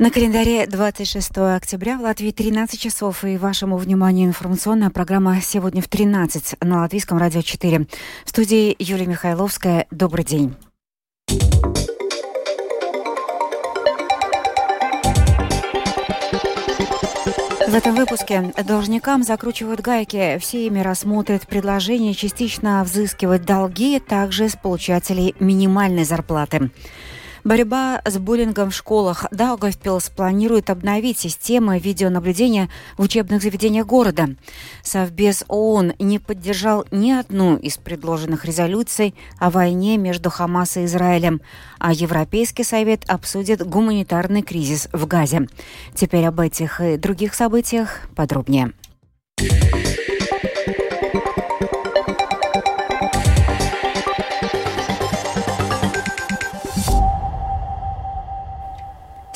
На календаре 26 октября в Латвии 13 часов и вашему вниманию информационная программа «Сегодня в 13» на Латвийском радио 4. В студии Юлия Михайловская. Добрый день. В этом выпуске должникам закручивают гайки. Все ими рассмотрят предложение частично взыскивать долги также с получателей минимальной зарплаты. Борьба с буллингом в школах. Даугавпилс планирует обновить системы видеонаблюдения в учебных заведениях города. Совбез ООН не поддержал ни одну из предложенных резолюций о войне между Хамас и Израилем, а Европейский совет обсудит гуманитарный кризис в Газе. Теперь об этих и других событиях подробнее.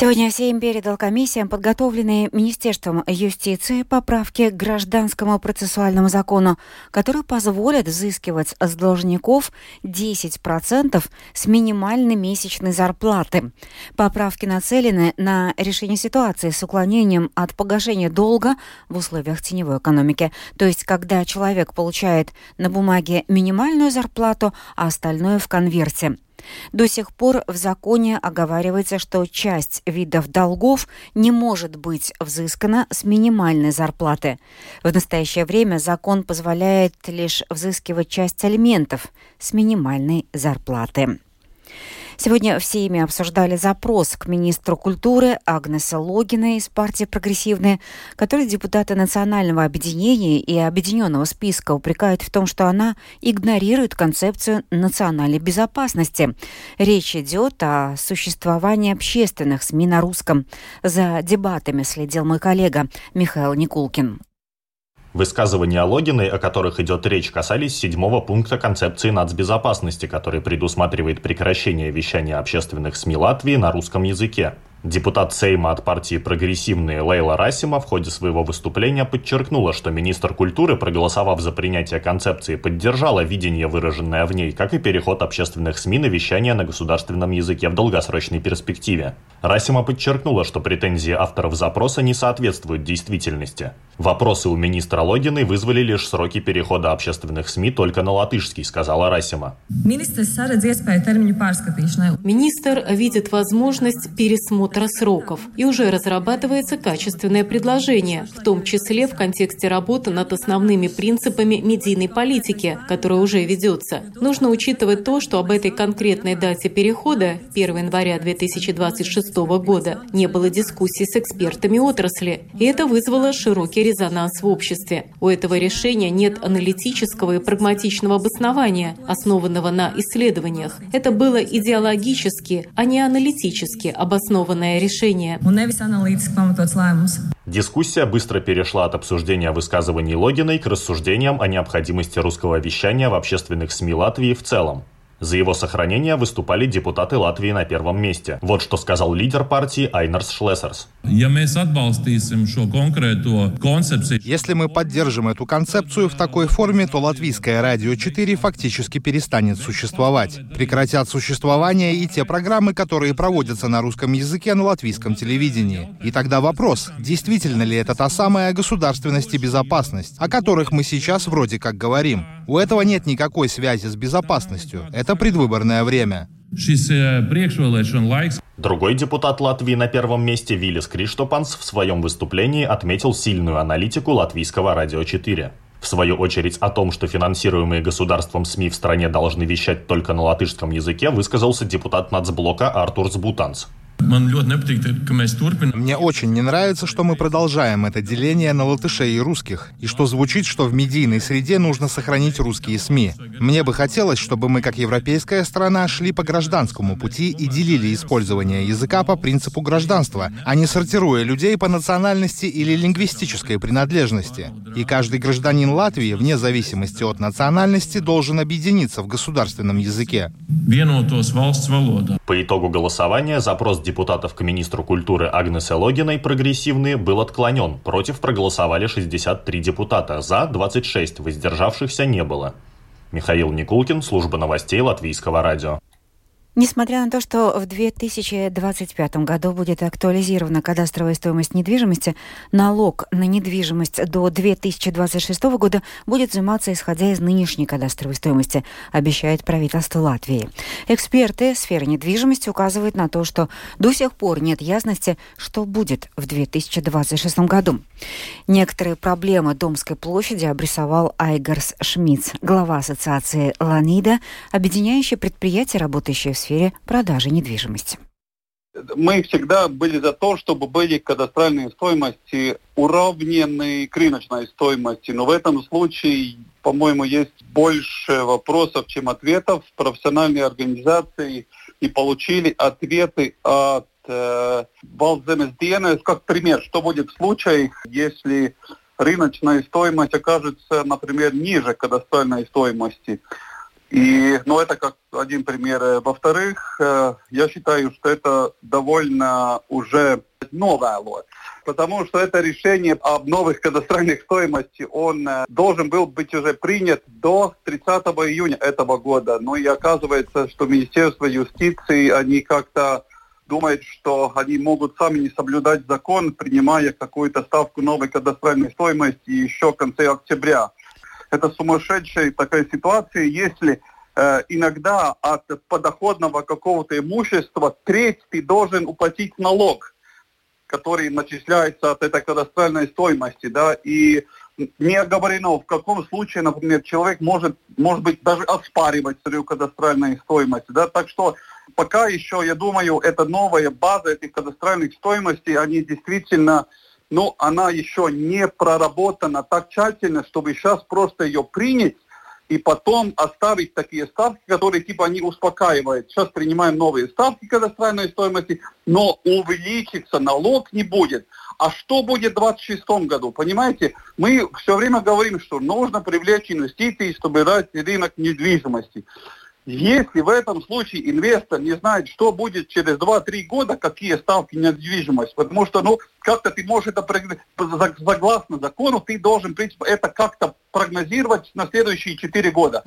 Сегодня Сейм передал комиссиям, подготовленные Министерством юстиции, поправки к гражданскому процессуальному закону, которые позволят взыскивать с должников 10% с минимальной месячной зарплаты. Поправки нацелены на решение ситуации с уклонением от погашения долга в условиях теневой экономики. То есть, когда человек получает на бумаге минимальную зарплату, а остальное в конверте. До сих пор в законе оговаривается, что часть видов долгов не может быть взыскана с минимальной зарплаты. В настоящее время закон позволяет лишь взыскивать часть алиментов с минимальной зарплаты. Сегодня в Сейме обсуждали запрос к министру культуры Агнеса Логина из партии «Прогрессивные», который депутаты Национального объединения и Объединенного списка упрекают в том, что она игнорирует концепцию национальной безопасности. Речь идет о существовании общественных СМИ на русском. За дебатами следил мой коллега Михаил Никулкин. Высказывания Логиной, о которых идет речь, касались седьмого пункта концепции нацбезопасности, который предусматривает прекращение вещания общественных СМИ Латвии на русском языке. Депутат Сейма от партии «Прогрессивные» Лейла Расима в ходе своего выступления подчеркнула, что министр культуры, проголосовав за принятие концепции, поддержала видение, выраженное в ней, как и переход общественных СМИ на вещание на государственном языке в долгосрочной перспективе. Расима подчеркнула, что претензии авторов запроса не соответствуют действительности. Вопросы у министра Логиной вызвали лишь сроки перехода общественных СМИ только на латышский, сказала Расима. Министр видит возможность пересмотра пересмотра сроков, и уже разрабатывается качественное предложение, в том числе в контексте работы над основными принципами медийной политики, которая уже ведется. Нужно учитывать то, что об этой конкретной дате перехода, 1 января 2026 года, не было дискуссий с экспертами отрасли, и это вызвало широкий резонанс в обществе. У этого решения нет аналитического и прагматичного обоснования, основанного на исследованиях. Это было идеологически, а не аналитически обоснованное обоснованное решение. Дискуссия быстро перешла от обсуждения высказываний Логиной к рассуждениям о необходимости русского вещания в общественных СМИ Латвии в целом. За его сохранение выступали депутаты Латвии на первом месте. Вот что сказал лидер партии Айнерс Шлессерс. Если мы поддержим эту концепцию в такой форме, то латвийское радио 4 фактически перестанет существовать. Прекратят существование и те программы, которые проводятся на русском языке на латвийском телевидении. И тогда вопрос, действительно ли это та самая государственность и безопасность, о которых мы сейчас вроде как говорим. У этого нет никакой связи с безопасностью. Это предвыборное время. Другой депутат Латвии на первом месте Виллис Криштопанс в своем выступлении отметил сильную аналитику латвийского радио 4. В свою очередь о том, что финансируемые государством СМИ в стране должны вещать только на латышском языке, высказался депутат нацблока Артур Сбутанс. Мне очень не нравится, что мы продолжаем это деление на латышей и русских, и что звучит, что в медийной среде нужно сохранить русские СМИ. Мне бы хотелось, чтобы мы, как европейская страна, шли по гражданскому пути и делили использование языка по принципу гражданства, а не сортируя людей по национальности или лингвистической принадлежности. И каждый гражданин Латвии, вне зависимости от национальности, должен объединиться в государственном языке. По итогу голосования запрос депутатов к министру культуры Агнесе Логиной прогрессивные был отклонен. Против проголосовали 63 депутата, за 26, воздержавшихся не было. Михаил Никулкин, служба новостей Латвийского радио. Несмотря на то, что в 2025 году будет актуализирована кадастровая стоимость недвижимости, налог на недвижимость до 2026 года будет взиматься исходя из нынешней кадастровой стоимости, обещает правительство Латвии. Эксперты сферы недвижимости указывают на то, что до сих пор нет ясности, что будет в 2026 году. Некоторые проблемы Домской площади обрисовал Айгарс Шмидц, глава ассоциации «Ланида», объединяющей предприятия, работающие в сфере продажи недвижимости. Мы всегда были за то, чтобы были кадастральные стоимости уравнены к рыночной стоимости. Но в этом случае, по-моему, есть больше вопросов, чем ответов. Профессиональные организации и получили ответы от э, Как пример, что будет в случае, если рыночная стоимость окажется, например, ниже кадастральной стоимости. И, ну, это как один пример. Во-вторых, э, я считаю, что это довольно уже новая лось. Потому что это решение об новых кадастральных стоимости, он э, должен был быть уже принят до 30 июня этого года. Но и оказывается, что Министерство юстиции, они как-то думают, что они могут сами не соблюдать закон, принимая какую-то ставку новой кадастральной стоимости еще в конце октября это сумасшедшая такая ситуация, если э, иногда от подоходного какого-то имущества треть ты должен уплатить налог, который начисляется от этой кадастральной стоимости, да, и не оговорено, в каком случае, например, человек может, может быть, даже оспаривать свою кадастральную стоимость, да, так что пока еще, я думаю, эта новая база этих кадастральных стоимостей, они действительно но она еще не проработана так тщательно, чтобы сейчас просто ее принять и потом оставить такие ставки, которые типа не успокаивают. Сейчас принимаем новые ставки кадастральной стоимости, но увеличиться налог не будет. А что будет в 2026 году? Понимаете, мы все время говорим, что нужно привлечь инвестиции, чтобы дать рынок недвижимости. Если в этом случае инвестор не знает, что будет через 2-3 года, какие ставки на недвижимость, потому что, ну, как-то ты можешь это, согласно закону, ты должен, в принципе, это как-то прогнозировать на следующие 4 года.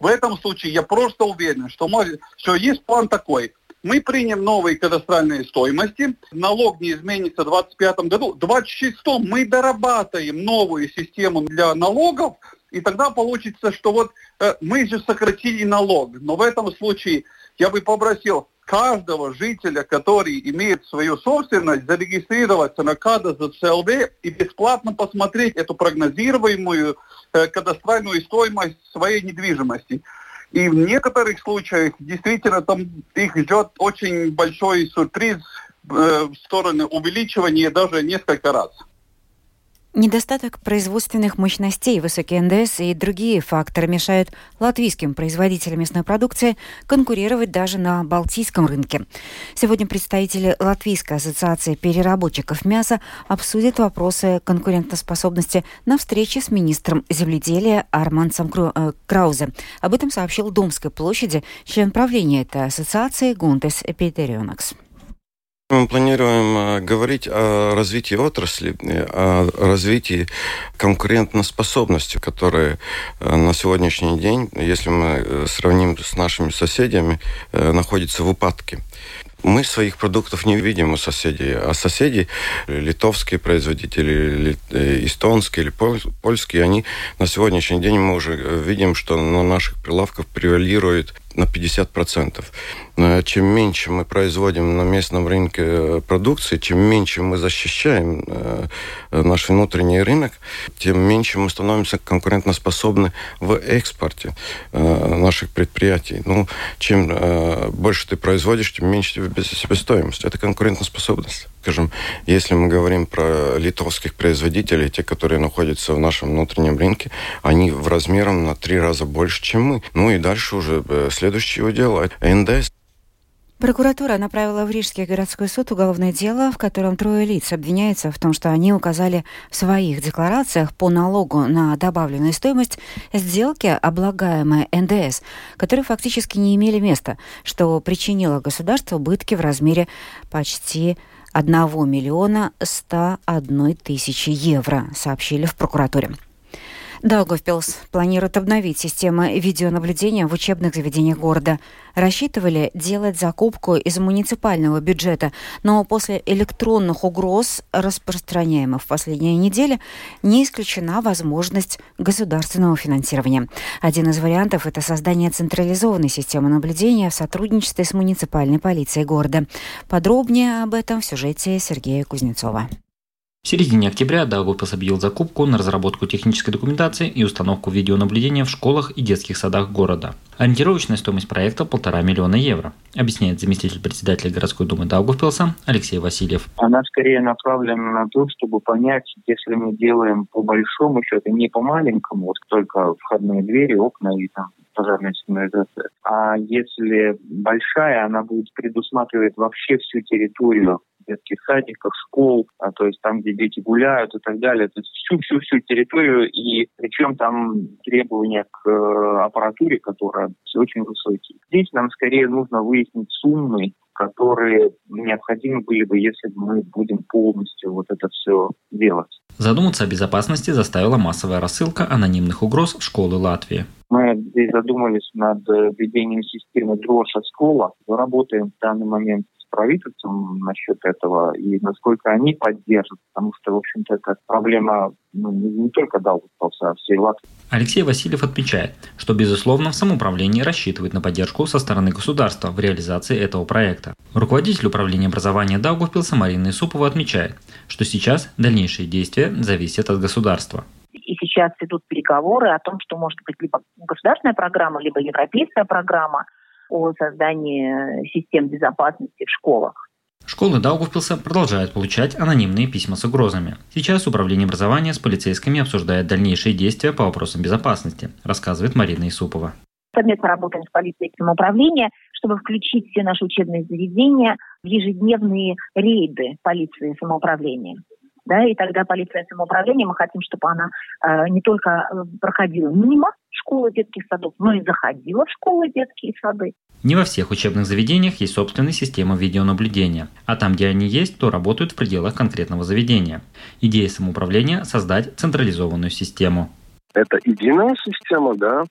В этом случае я просто уверен, что, может, что есть план такой. Мы примем новые кадастральные стоимости, налог не изменится в 2025 году. В 2026 мы дорабатываем новую систему для налогов, и тогда получится, что вот э, мы же сократили налог, но в этом случае я бы попросил каждого жителя, который имеет свою собственность, зарегистрироваться на КАДА.ЗЦЛВ и бесплатно посмотреть эту прогнозируемую э, кадастральную стоимость своей недвижимости. И в некоторых случаях действительно там их ждет очень большой сюрприз э, в сторону увеличивания даже несколько раз. Недостаток производственных мощностей, высокий НДС и другие факторы мешают латвийским производителям мясной продукции конкурировать даже на балтийском рынке. Сегодня представители Латвийской ассоциации переработчиков мяса обсудят вопросы конкурентоспособности на встрече с министром земледелия Армансом э, Краузе. Об этом сообщил Домской площади член правления этой ассоциации Гунтес Эпитерионакс. Мы планируем э, говорить о развитии отрасли, э, о развитии конкурентоспособности, которая э, на сегодняшний день, если мы сравним с нашими соседями, находится в упадке. Мы своих продуктов не видим у соседей, а соседи, литовские производители, эстонские или польские, они на сегодняшний день мы уже видим, что на наших прилавках превалирует на 50%. Чем меньше мы производим на местном рынке э, продукции, чем меньше мы защищаем э, наш внутренний рынок, тем меньше мы становимся конкурентоспособны в экспорте э, наших предприятий. Ну, чем больше ты производишь, тем меньше тебе себестоимость. Это конкурентоспособность. Скажем, если мы говорим про литовских производителей, те, которые находятся в нашем внутреннем рынке, они в размером на три раза больше, чем мы. Ну и дальше уже следующее дело – НДС. Прокуратура направила в Рижский городской суд уголовное дело, в котором трое лиц обвиняются в том, что они указали в своих декларациях по налогу на добавленную стоимость сделки, облагаемые НДС, которые фактически не имели места, что причинило государству убытки в размере почти 1 миллиона 101 тысячи евро, сообщили в прокуратуре. Даугавпилс планирует обновить систему видеонаблюдения в учебных заведениях города. Рассчитывали делать закупку из муниципального бюджета, но после электронных угроз, распространяемых в последние недели, не исключена возможность государственного финансирования. Один из вариантов – это создание централизованной системы наблюдения в сотрудничестве с муниципальной полицией города. Подробнее об этом в сюжете Сергея Кузнецова. В середине октября Даугавпилс объявил закупку на разработку технической документации и установку видеонаблюдения в школах и детских садах города. Ориентировочная стоимость проекта – полтора миллиона евро, объясняет заместитель председателя городской думы Даугавпилса Алексей Васильев. Она скорее направлена на то, чтобы понять, если мы делаем по большому счету, не по маленькому, вот только входные двери, окна и там пожарная сигнализация. А если большая, она будет предусматривать вообще всю территорию детских садиках, школ, а, то есть там, где дети гуляют и так далее, то есть всю-всю-всю территорию, и причем там требования к э, аппаратуре, которая все очень высокие. Здесь нам скорее нужно выяснить суммы, которые необходимы были бы, если мы будем полностью вот это все делать. Задуматься о безопасности заставила массовая рассылка анонимных угроз в школы Латвии. Мы здесь задумались над э, введением системы дрожь от школа. Работаем в данный момент правительством насчет этого и насколько они поддержат, потому что, в общем-то, это проблема ну, не только Даугавпилса, а всей Латвии. Алексей Васильев отмечает, что, безусловно, в самоуправлении рассчитывает на поддержку со стороны государства в реализации этого проекта. Руководитель управления образования Даугавпилса Марина Исупова отмечает, что сейчас дальнейшие действия зависят от государства. И сейчас идут переговоры о том, что может быть либо государственная программа, либо европейская программа – о создании систем безопасности в школах. Школы Даугавпилса продолжают получать анонимные письма с угрозами. Сейчас Управление образования с полицейскими обсуждает дальнейшие действия по вопросам безопасности, рассказывает Марина Исупова. Совместно работаем с полицией управления, чтобы включить все наши учебные заведения в ежедневные рейды полиции самоуправления да, и тогда полиция самоуправления, мы хотим, чтобы она э, не только э, проходила мимо школы детских садов, но и заходила в школы детские сады. Не во всех учебных заведениях есть собственная система видеонаблюдения, а там, где они есть, то работают в пределах конкретного заведения. Идея самоуправления – создать централизованную систему. Это единая система, да,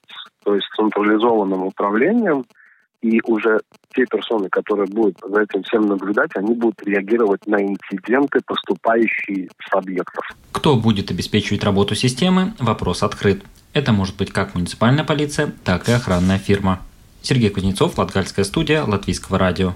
то есть централизованным управлением – и уже те персоны, которые будут за этим всем наблюдать, они будут реагировать на инциденты, поступающие с объектов. Кто будет обеспечивать работу системы, вопрос открыт. Это может быть как муниципальная полиция, так и охранная фирма. Сергей Кузнецов, Латгальская студия, Латвийского радио.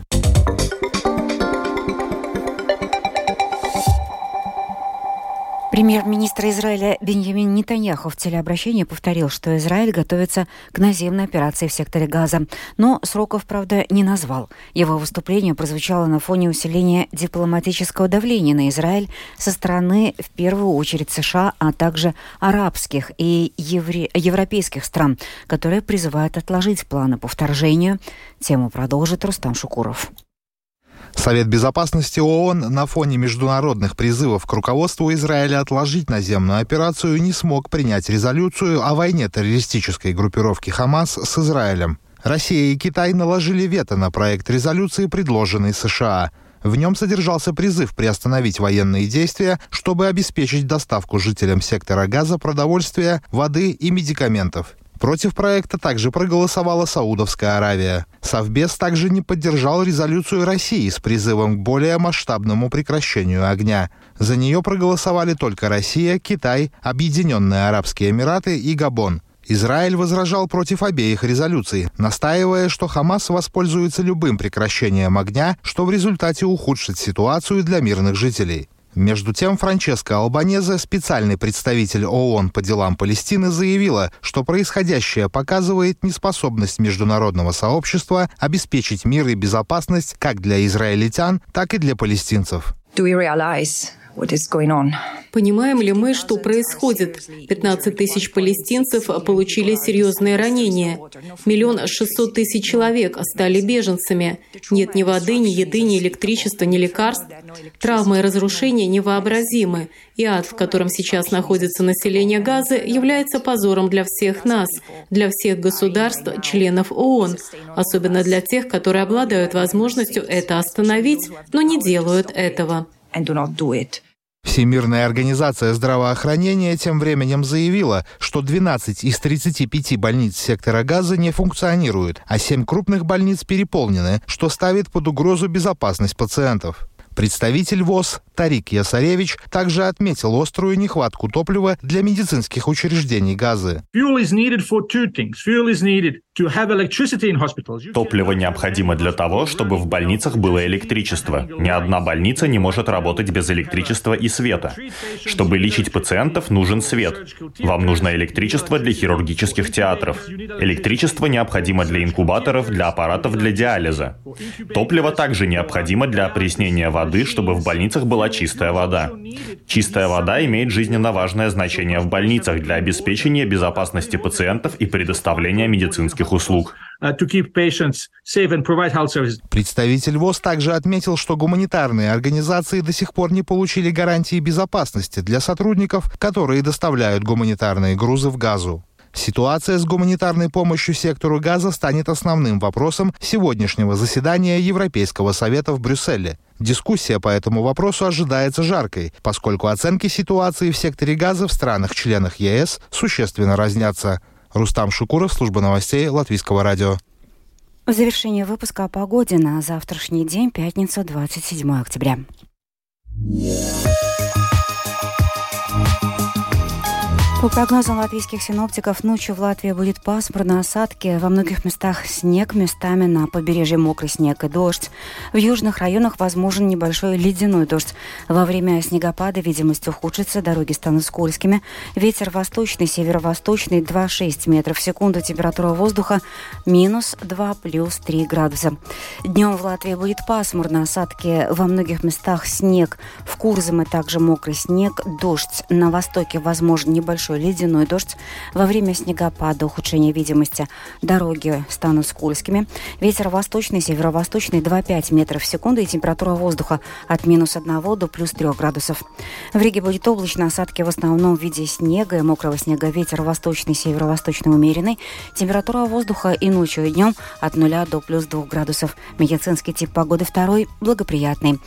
Премьер-министр Израиля Беньямин Нетаньяху в телеобращении повторил, что Израиль готовится к наземной операции в секторе Газа, но сроков, правда, не назвал. Его выступление прозвучало на фоне усиления дипломатического давления на Израиль со стороны, в первую очередь, США, а также арабских и евре... европейских стран, которые призывают отложить планы по вторжению. Тему продолжит Рустам Шукуров. Совет безопасности ООН на фоне международных призывов к руководству Израиля отложить наземную операцию не смог принять резолюцию о войне террористической группировки Хамас с Израилем. Россия и Китай наложили вето на проект резолюции, предложенный США. В нем содержался призыв приостановить военные действия, чтобы обеспечить доставку жителям сектора газа продовольствия, воды и медикаментов. Против проекта также проголосовала Саудовская Аравия. Совбез также не поддержал резолюцию России с призывом к более масштабному прекращению огня. За нее проголосовали только Россия, Китай, Объединенные Арабские Эмираты и Габон. Израиль возражал против обеих резолюций, настаивая, что Хамас воспользуется любым прекращением огня, что в результате ухудшит ситуацию для мирных жителей. Между тем, Франческа Албанезе, специальный представитель ООН по делам Палестины, заявила, что происходящее показывает неспособность международного сообщества обеспечить мир и безопасность как для израильтян, так и для палестинцев. Do we realize Понимаем ли мы, что происходит? 15 тысяч палестинцев получили серьезные ранения. Миллион шестьсот тысяч человек стали беженцами. Нет ни воды, ни еды, ни электричества, ни лекарств. Травмы и разрушения невообразимы. И ад, в котором сейчас находится население Газы, является позором для всех нас, для всех государств, членов ООН, особенно для тех, которые обладают возможностью это остановить, но не делают этого. Всемирная организация здравоохранения тем временем заявила, что 12 из 35 больниц сектора газа не функционируют, а 7 крупных больниц переполнены, что ставит под угрозу безопасность пациентов. Представитель ВОЗ Тарик Ясаревич также отметил острую нехватку топлива для медицинских учреждений газы. Топливо необходимо для того, чтобы в больницах было электричество. Ни одна больница не может работать без электричества и света. Чтобы лечить пациентов, нужен свет. Вам нужно электричество для хирургических театров. Электричество необходимо для инкубаторов, для аппаратов для диализа. Топливо также необходимо для опреснения воды, чтобы в больницах была чистая вода. Чистая вода имеет жизненно важное значение в больницах для обеспечения безопасности пациентов и предоставления медицинских услуг. Uh, Представитель ВОЗ также отметил, что гуманитарные организации до сих пор не получили гарантии безопасности для сотрудников, которые доставляют гуманитарные грузы в Газу. Ситуация с гуманитарной помощью сектору газа станет основным вопросом сегодняшнего заседания Европейского совета в Брюсселе. Дискуссия по этому вопросу ожидается жаркой, поскольку оценки ситуации в секторе газа в странах-членах ЕС существенно разнятся. Рустам Шукуров, служба новостей Латвийского радио. В завершение выпуска о погоде на завтрашний день, пятницу, 27 октября. По прогнозам латвийских синоптиков, ночью в Латвии будет пасмурно, осадки, во многих местах снег, местами на побережье мокрый снег и дождь. В южных районах возможен небольшой ледяной дождь. Во время снегопада видимость ухудшится, дороги станут скользкими. Ветер восточный, северо-восточный 2,6 метров в секунду, температура воздуха минус 2 плюс 3 градуса. Днем в Латвии будет пасмурно, осадки, во многих местах снег. В Курзаме также мокрый снег, дождь. На востоке возможен небольшой ледяной дождь. Во время снегопада ухудшение видимости дороги станут скользкими. Ветер восточный, северо-восточный 2,5 метров в секунду и температура воздуха от минус 1 до плюс 3 градусов. В Риге будет облачно, осадки в основном в виде снега и мокрого снега. Ветер восточный, северо-восточный умеренный. Температура воздуха и ночью, и днем от 0 до плюс 2 градусов. Медицинский тип погоды второй благоприятный.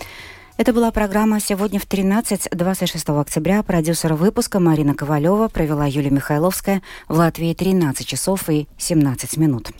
Это была программа «Сегодня в 13, 26 октября». Продюсер выпуска Марина Ковалева провела Юлия Михайловская. В Латвии 13 часов и 17 минут.